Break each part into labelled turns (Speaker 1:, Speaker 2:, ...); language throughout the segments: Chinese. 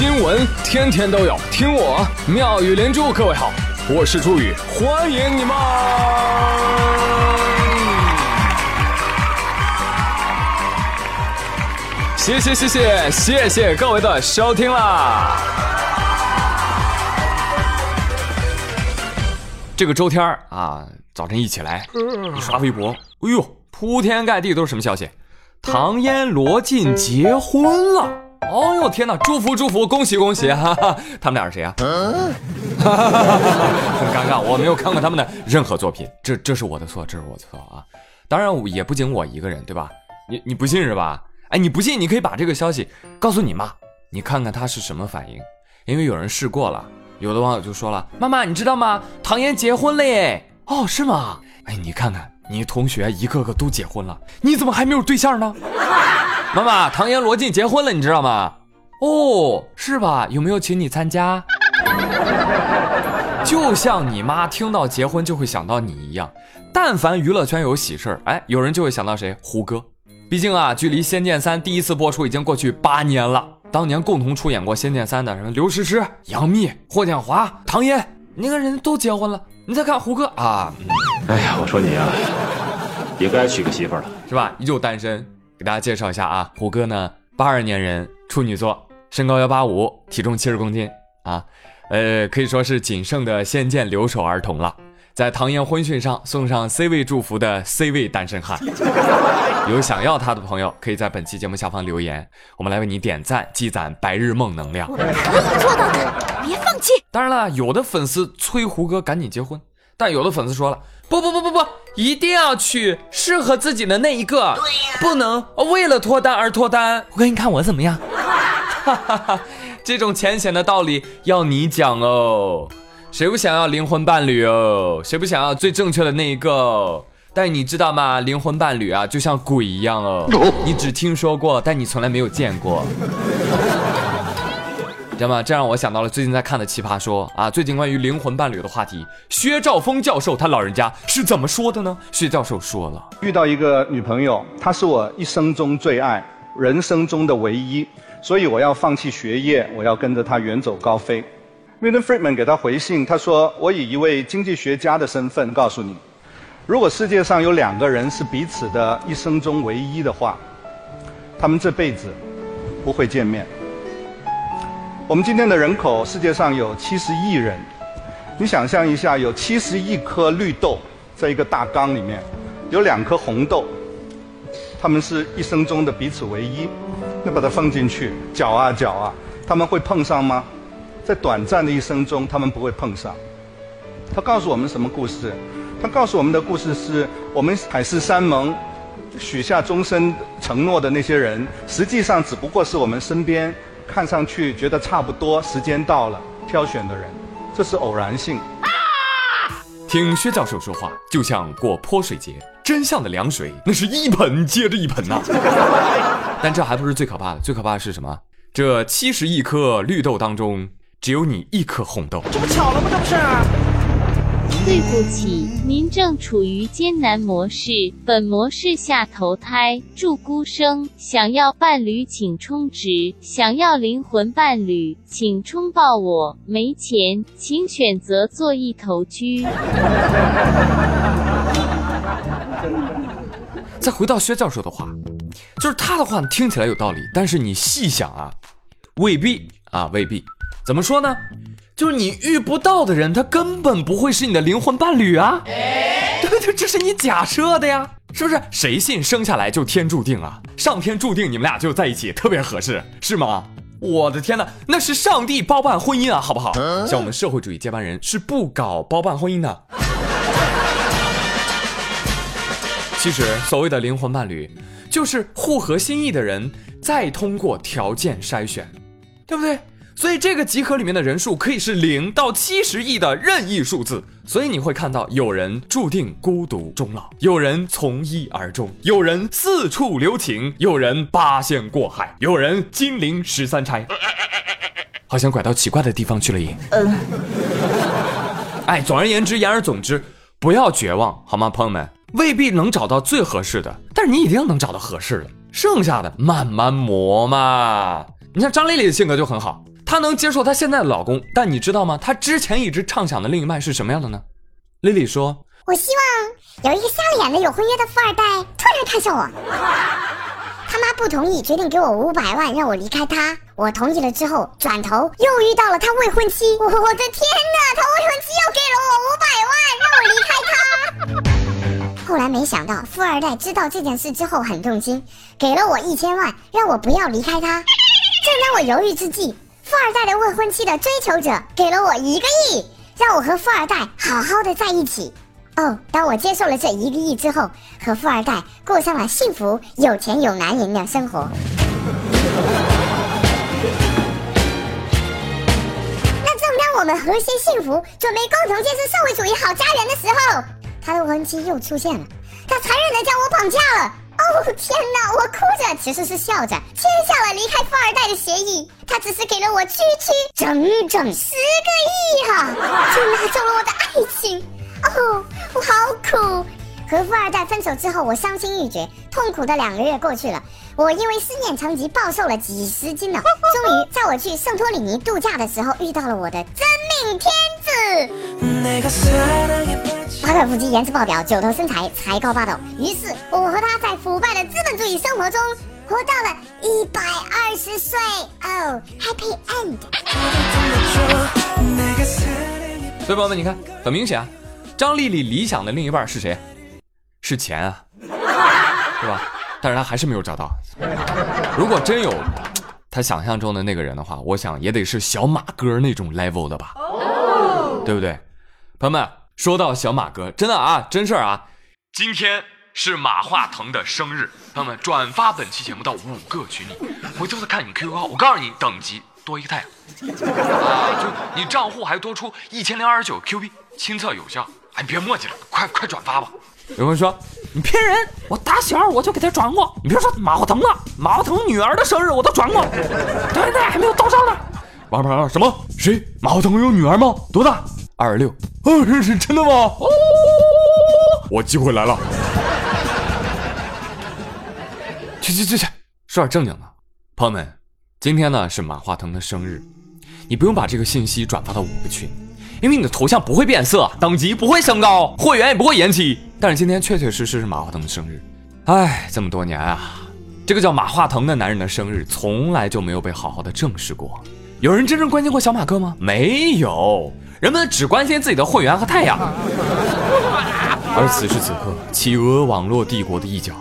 Speaker 1: 新闻天天都有，听我妙语连珠。各位好，我是朱宇，欢迎你们！谢谢谢谢谢谢各位的收听啦！这个周天儿啊，早晨一起来，一刷微博，哎呦，铺天盖地都是什么消息？唐嫣、罗晋结婚了！哦呦天哪，祝福祝福，恭喜恭喜！哈哈，他们俩是谁啊？哈哈哈很尴尬，我没有看过他们的任何作品，这这是我的错，这是我的错啊！当然也不仅我一个人，对吧？你你不信是吧？哎，你不信，你可以把这个消息告诉你妈，你看看她是什么反应。因为有人试过了，有的网友就说了：“妈妈，你知道吗？唐嫣结婚了耶！”哦，是吗？哎，你看看。你同学一个个都结婚了，你怎么还没有对象呢？妈妈，唐嫣、罗晋结婚了，你知道吗？哦，是吧？有没有请你参加？就像你妈听到结婚就会想到你一样，但凡娱乐圈有喜事儿，哎，有人就会想到谁？胡歌。毕竟啊，距离《仙剑三》第一次播出已经过去八年了。当年共同出演过《仙剑三》的什么刘诗诗、杨幂、霍建华、唐嫣，你看人家都结婚了。你再看胡歌啊，
Speaker 2: 哎呀，我说你啊，也该娶个媳妇了，
Speaker 1: 是吧？依旧单身。给大家介绍一下啊，胡歌呢，八二年人，处女座，身高幺八五，体重七十公斤啊，呃，可以说是仅剩的仙剑留守儿童了。在唐嫣婚讯上送上 C 位祝福的 C 位单身汉，有想要他的朋友，可以在本期节目下方留言，我们来为你点赞，积攒白日梦能量。可以
Speaker 3: 做到的，别放弃。
Speaker 1: 当然了，有的粉丝催胡歌赶紧结婚，但有的粉丝说了，不不不不不，一定要娶适合自己的那一个，不能为了脱单而脱单。我给，你看我怎么样？哈哈哈，这种浅显的道理要你讲哦。谁不想要灵魂伴侣哦？谁不想要最正确的那一个？但你知道吗？灵魂伴侣啊，就像鬼一样哦。你只听说过，但你从来没有见过，知道吗？这让我想到了最近在看的《奇葩说》啊。最近关于灵魂伴侣的话题，薛兆丰教授他老人家是怎么说的呢？薛教授说了：
Speaker 4: 遇到一个女朋友，她是我一生中最爱，人生中的唯一，所以我要放弃学业，我要跟着她远走高飞。Milton Friedman 给他回信，他说：“我以一位经济学家的身份告诉你，如果世界上有两个人是彼此的一生中唯一的话，他们这辈子不会见面。我们今天的人口，世界上有七十亿人，你想象一下，有七十亿颗绿豆在一个大缸里面，有两颗红豆，他们是一生中的彼此唯一，那把它放进去搅啊搅啊，他们会碰上吗？”在短暂的一生中，他们不会碰上。他告诉我们什么故事？他告诉我们的故事是我们海誓山盟、许下终身承诺的那些人，实际上只不过是我们身边看上去觉得差不多、时间到了挑选的人。这是偶然性。
Speaker 1: 听薛教授说话，就像过泼水节，真相的凉水那是一盆接着一盆呐。但这还不是最可怕的，最可怕的是什么？这七十亿颗绿豆当中。只有你一颗红豆，
Speaker 3: 这不巧了吗？这不是。
Speaker 5: 对不起，您正处于艰难模式，本模式下投胎。祝孤生，想要伴侣请充值，想要灵魂伴侣请冲爆我。没钱，请选择做一头猪。
Speaker 1: 再回到薛教授的话，就是他的话听起来有道理，但是你细想啊，未必啊，未必。怎么说呢？就是你遇不到的人，他根本不会是你的灵魂伴侣啊！对 对，这是你假设的呀，是不是？谁信生下来就天注定啊？上天注定你们俩就在一起，特别合适，是吗？我的天哪，那是上帝包办婚姻啊，好不好？像我们社会主义接班人是不搞包办婚姻的。其实所谓的灵魂伴侣，就是互合心意的人，再通过条件筛选，对不对？所以这个集合里面的人数可以是零到七十亿的任意数字，所以你会看到有人注定孤独终老，有人从一而终，有人四处留情，有人八仙过海，有人金陵十三钗，好像拐到奇怪的地方去了耶。嗯，哎，总而言之，言而总之，不要绝望，好吗，朋友们？未必能找到最合适的，但是你一定能找到合适的，剩下的慢慢磨嘛。你像张丽丽的性格就很好。她能接受她现在的老公，但你知道吗？她之前一直畅想的另一半是什么样的呢？丽丽说
Speaker 6: 我希望有一个瞎了眼的有婚约的富二代突然看上我，他妈不同意，决定给我五百万让我离开他。我同意了之后，转头又遇到了他未婚妻。我的天哪，他未婚妻又给了我五百万让我离开他。后来没想到富二代知道这件事之后很动心，给了我一千万让我不要离开他。正当我犹豫之际，富二代的未婚妻的追求者给了我一个亿，让我和富二代好好的在一起。哦，当我接受了这一个亿之后，和富二代过上了幸福、有钱有男人的生活。那正当我们和谐幸福，准备共同建设社会主义好家园的时候，他的未婚妻又出现了，他残忍的将我绑架了。哦天哪！我哭着，其实是笑着，签下了离开富二代的协议。他只是给了我区区整整十个亿哈，就拿走了我的爱情。哦，我好苦。和富二代分手之后，我伤心欲绝，痛苦的两个月过去了。我因为思念成疾暴瘦了几十斤呢。终于在我去圣托里尼度假的时候，遇到了我的真命天子。帕克腹肌，颜值爆表，九头身材，才高八斗。于是，我和他在腐败的资本主义生活中，活到了一百二十岁。哦，Happy End。
Speaker 1: 所以朋友们，你看，很明显啊，张丽丽理想的另一半是谁？是钱啊，对吧？但是他还是没有找到。如果真有他想象中的那个人的话，我想也得是小马哥那种 level 的吧，对不对？朋友们，说到小马哥，真的啊，真事儿啊，今天是马化腾的生日，朋友们转发本期节目到五个群里，回头再看你 QQ 号，我告诉你，等级多一个太阳。啊，就你账户还多出一千零二十九 Q 币，亲测有效。哎，别墨迹了，快快转发吧。有人说你骗人，我打小我就给他转过。你别说马化腾了，马化腾女儿的生日我都转过，到现在，还没有到账呢。王牌什么？谁？马化腾有女儿吗？多大？二十六。哦，这是真的吗？哦，我机会来了。去去去去，说点正经的，朋友们，今天呢是马化腾的生日。你不用把这个信息转发到五个群，因为你的头像不会变色，等级不会升高，会员也不会延期。但是今天确确实实是马化腾的生日，哎，这么多年啊，这个叫马化腾的男人的生日从来就没有被好好的正视过。有人真正关心过小马哥吗？没有，人们只关心自己的会员和太阳。而此时此刻，企鹅网络帝国的一角，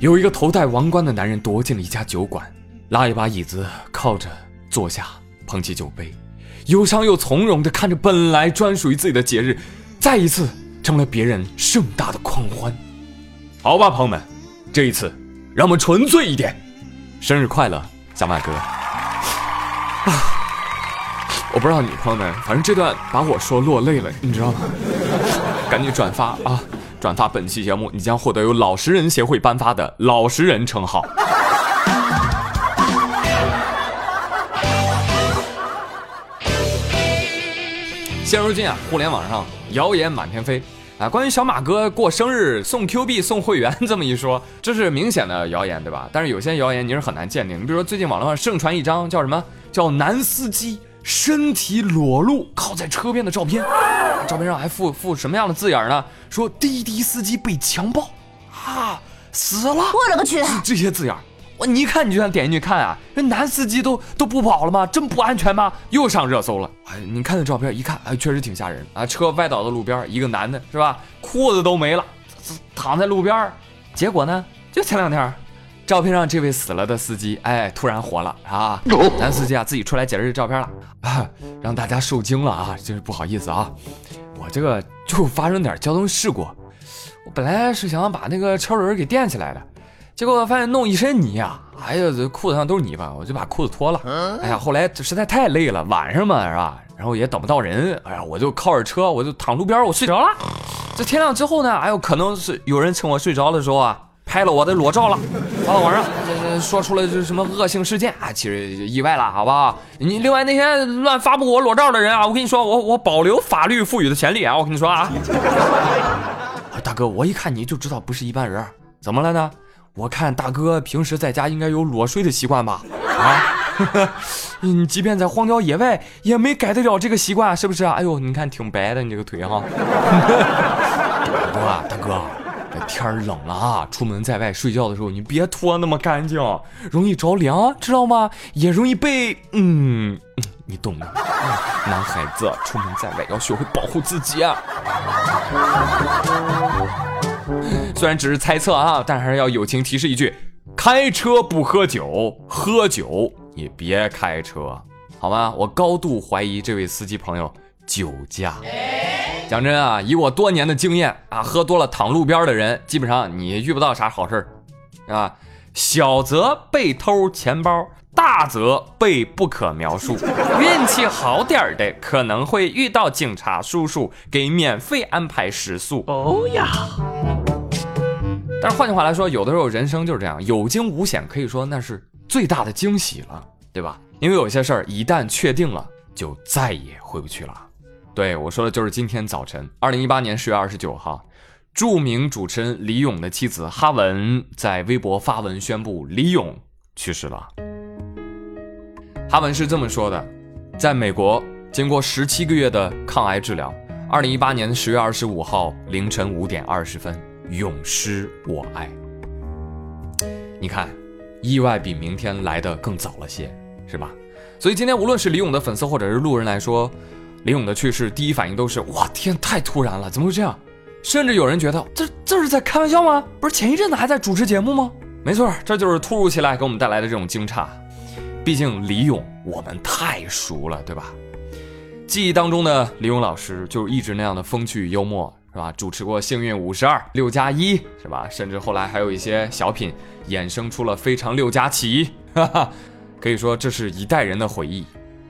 Speaker 1: 有一个头戴王冠的男人躲进了一家酒馆，拉一把椅子靠着坐下。捧起酒杯，忧伤又从容地看着本来专属于自己的节日，再一次成了别人盛大的狂欢。好吧，朋友们，这一次让我们纯粹一点。生日快乐，小马哥！啊，我不知道你朋友们，反正这段把我说落泪了，你知道吗？赶紧转发啊！转发本期节目，你将获得由老实人协会颁发的老实人称号。现如今啊，互联网上谣言满天飞啊，关于小马哥过生日送 Q 币送会员这么一说，这是明显的谣言，对吧？但是有些谣言你是很难鉴定。你比如说最近网络上盛传一张叫什么叫男司机身体裸露靠在车边的照片，照片上还附附什么样的字眼呢？说滴滴司机被强暴啊，死了！
Speaker 3: 我勒个去！
Speaker 1: 这些字眼。我你一看你就想点进去看啊，这男司机都都不跑了吗？真不安全吗？又上热搜了。哎，你看那照片一看，哎，确实挺吓人啊。车歪倒在路边，一个男的是吧？裤子都没了，躺在路边。结果呢，就前两天，照片上这位死了的司机，哎，突然活了啊！男司机啊，自己出来解释这照片了 啊，让大家受惊了啊，真是不好意思啊。我这个就发生点交通事故，我本来是想把那个车轮给垫起来的。结果发现弄一身泥啊！哎呀，这裤子上都是泥巴，我就把裤子脱了。哎呀，后来实在太累了，晚上嘛是吧？然后也等不到人，哎呀，我就靠着车，我就躺路边，我睡着了。这天亮之后呢，哎呦，可能是有人趁我睡着的时候啊，拍了我的裸照了，发到网上，这说出了这什么恶性事件啊？其实意外了，好不好？你另外那些乱发布我裸照的人啊，我跟你说，我我保留法律赋予的权利啊！我跟你说啊，大哥，我一看你就知道不是一般人，怎么了呢？我看大哥平时在家应该有裸睡的习惯吧？啊，你即便在荒郊野外，也没改得了这个习惯，是不是啊？哎呦，你看挺白的，你这个腿哈。大哥啊，大哥，这天冷了啊，出门在外睡觉的时候，你别脱那么干净，容易着凉，知道吗？也容易被……嗯，你懂的。男孩子出门在外要学会保护自己啊。虽然只是猜测啊，但还是要友情提示一句：开车不喝酒，喝酒也别开车，好吗？我高度怀疑这位司机朋友酒驾。讲真啊，以我多年的经验啊，喝多了躺路边的人，基本上你遇不到啥好事儿啊。小则被偷钱包，大则被不可描述。运气好点儿的，可能会遇到警察叔叔给免费安排食宿。哦呀！但是换句话来说，有的时候人生就是这样，有惊无险，可以说那是最大的惊喜了，对吧？因为有些事儿一旦确定了，就再也回不去了。对我说的就是今天早晨，二零一八年十月二十九号，著名主持人李咏的妻子哈文在微博发文宣布李咏去世了。哈文是这么说的：在美国经过十七个月的抗癌治疗，二零一八年十月二十五号凌晨五点二十分。永失我爱。你看，意外比明天来的更早了些，是吧？所以今天无论是李咏的粉丝或者是路人来说，李咏的去世，第一反应都是哇天，太突然了，怎么会这样？甚至有人觉得这这是在开玩笑吗？不是前一阵子还在主持节目吗？没错，这就是突如其来给我们带来的这种惊诧。毕竟李咏我们太熟了，对吧？记忆当中的李咏老师就一直那样的风趣幽默。是吧？主持过《幸运五十二》《六加一》，是吧？甚至后来还有一些小品衍生出了《非常六加七》，哈哈，可以说这是一代人的回忆。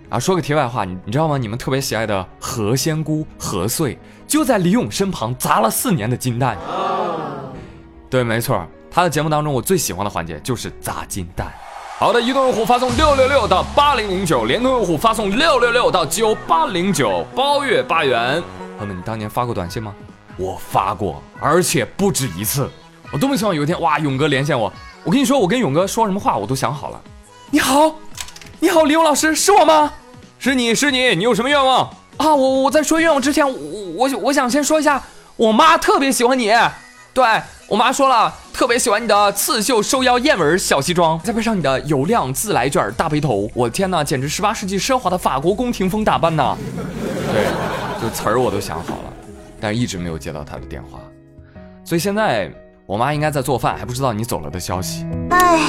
Speaker 1: 啊，说个题外话，你你知道吗？你们特别喜爱的何仙姑何穗就在李咏身旁砸了四年的金蛋。对，没错，他的节目当中我最喜欢的环节就是砸金蛋。好的，移动用户发送六六六到八零零九，联通用户发送六六六到九八零九，包月八元。朋友们，你当年发过短信吗？我发过，而且不止一次。我多么希望有一天，哇，勇哥连线我。我跟你说，我跟勇哥说什么话，我都想好了。你好，你好，李勇老师，是我吗？是你是你，你有什么愿望啊？我我在说愿望之前，我我我想先说一下，我妈特别喜欢你。对我妈说了，特别喜欢你的刺绣收腰燕尾小西装，再配上你的油亮自来卷大背头，我的天哪，简直十八世纪奢华的法国宫廷风打扮呢！对，就词儿我都想好了。但是一直没有接到她的电话，所以现在我妈应该在做饭，还不知道你走了的消息。唉，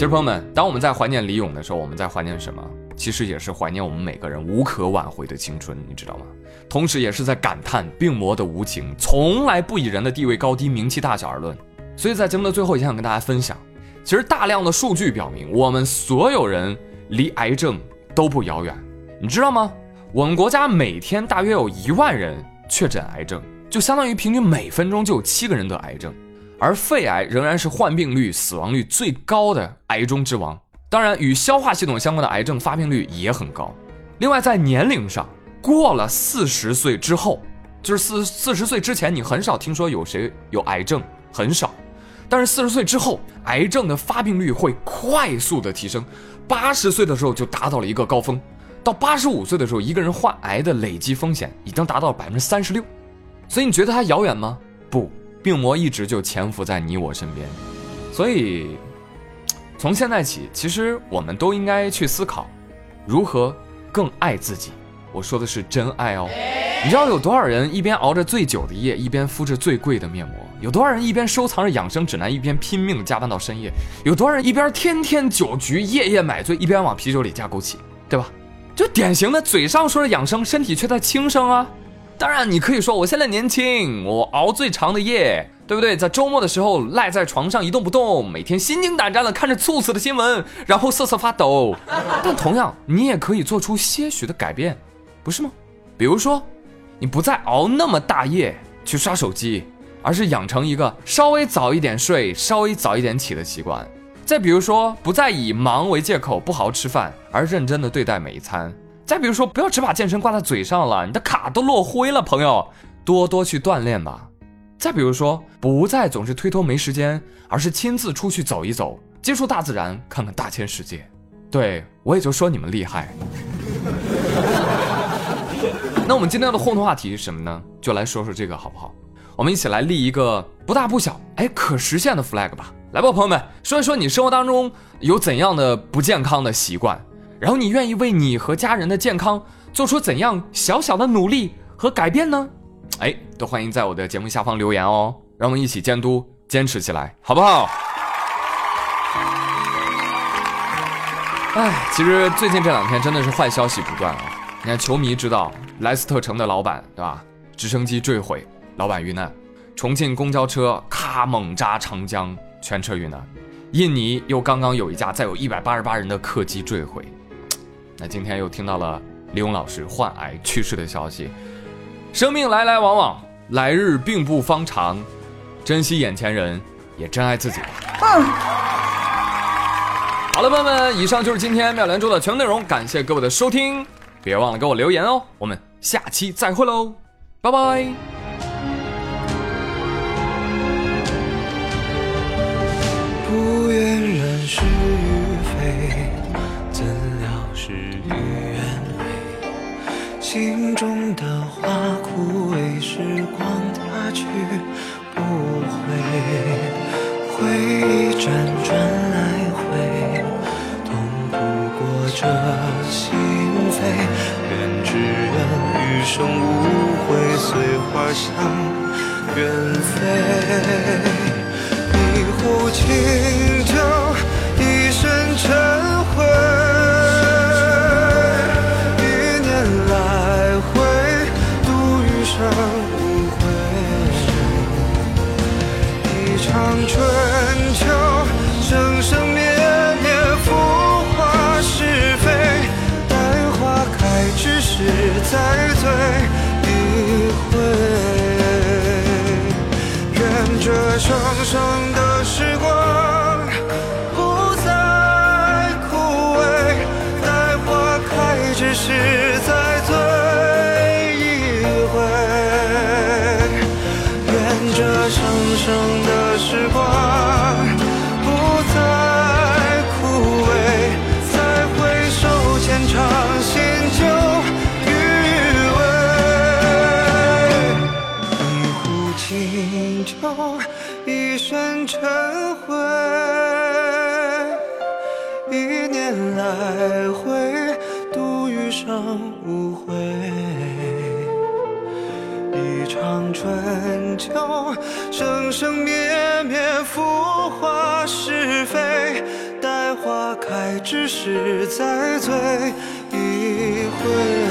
Speaker 1: 其实朋友们，当我们在怀念李咏的时候，我们在怀念什么？其实也是怀念我们每个人无可挽回的青春，你知道吗？同时也是在感叹病魔的无情，从来不以人的地位高低、名气大小而论。所以在节目的最后，也想跟大家分享，其实大量的数据表明，我们所有人离癌症都不遥远，你知道吗？我们国家每天大约有一万人确诊癌症，就相当于平均每分钟就有七个人得癌症，而肺癌仍然是患病率、死亡率最高的癌中之王。当然，与消化系统相关的癌症发病率也很高。另外，在年龄上，过了四十岁之后，就是四四十岁之前，你很少听说有谁有癌症，很少。但是四十岁之后，癌症的发病率会快速的提升，八十岁的时候就达到了一个高峰。到八十五岁的时候，一个人患癌的累计风险已经达到了百分之三十六，所以你觉得它遥远吗？不，病魔一直就潜伏在你我身边。所以，从现在起，其实我们都应该去思考，如何更爱自己。我说的是真爱哦。你知道有多少人一边熬着最久的夜，一边敷着最贵的面膜？有多少人一边收藏着养生指南，一边拼命加班到深夜？有多少人一边天天酒局，夜夜买醉，一边往啤酒里加枸杞？对吧？就典型的嘴上说着养生，身体却在轻生啊！当然，你可以说我现在年轻，我熬最长的夜，对不对？在周末的时候赖在床上一动不动，每天心惊胆战的看着猝死的新闻，然后瑟瑟发抖。但同样，你也可以做出些许的改变，不是吗？比如说，你不再熬那么大夜去刷手机，而是养成一个稍微早一点睡、稍微早一点起的习惯。再比如说，不再以忙为借口不好好吃饭，而认真的对待每一餐。再比如说，不要只把健身挂在嘴上了，你的卡都落灰了，朋友，多多去锻炼吧。再比如说，不再总是推脱没时间，而是亲自出去走一走，接触大自然，看看大千世界。对我也就说你们厉害。那我们今天的互动话题是什么呢？就来说说这个好不好？我们一起来立一个不大不小，哎，可实现的 flag 吧。来吧，朋友们，说一说你生活当中有怎样的不健康的习惯，然后你愿意为你和家人的健康做出怎样小小的努力和改变呢？哎，都欢迎在我的节目下方留言哦，让我们一起监督，坚持起来，好不好？哎，其实最近这两天真的是坏消息不断啊！你看，球迷知道莱斯特城的老板对吧？直升机坠毁，老板遇难；重庆公交车咔猛扎长江，全车遇难；印尼又刚刚有一架载有一百八十八人的客机坠毁。那今天又听到了李勇老师患癌去世的消息。生命来来往往，来日并不方长，珍惜眼前人，也珍爱自己吧。好了，朋友们，以上就是今天妙莲珠的全部内容，感谢各位的收听，别忘了给我留言哦，我们下期再会喽，拜拜。
Speaker 7: 料事与愿违，心中的花枯萎，时光它去不回，回忆辗转来回。痛不过这心扉，愿只愿余生无悔，随花香远飞。一壶清生生灭灭，浮华是非。待花开之时，再醉一回。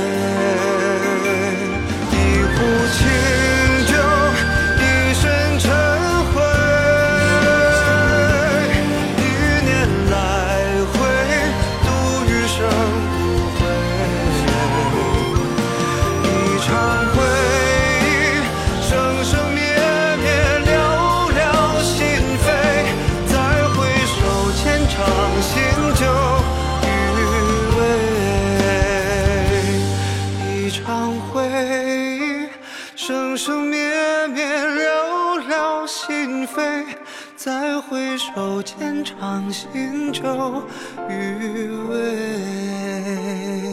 Speaker 7: 长行舟，余味。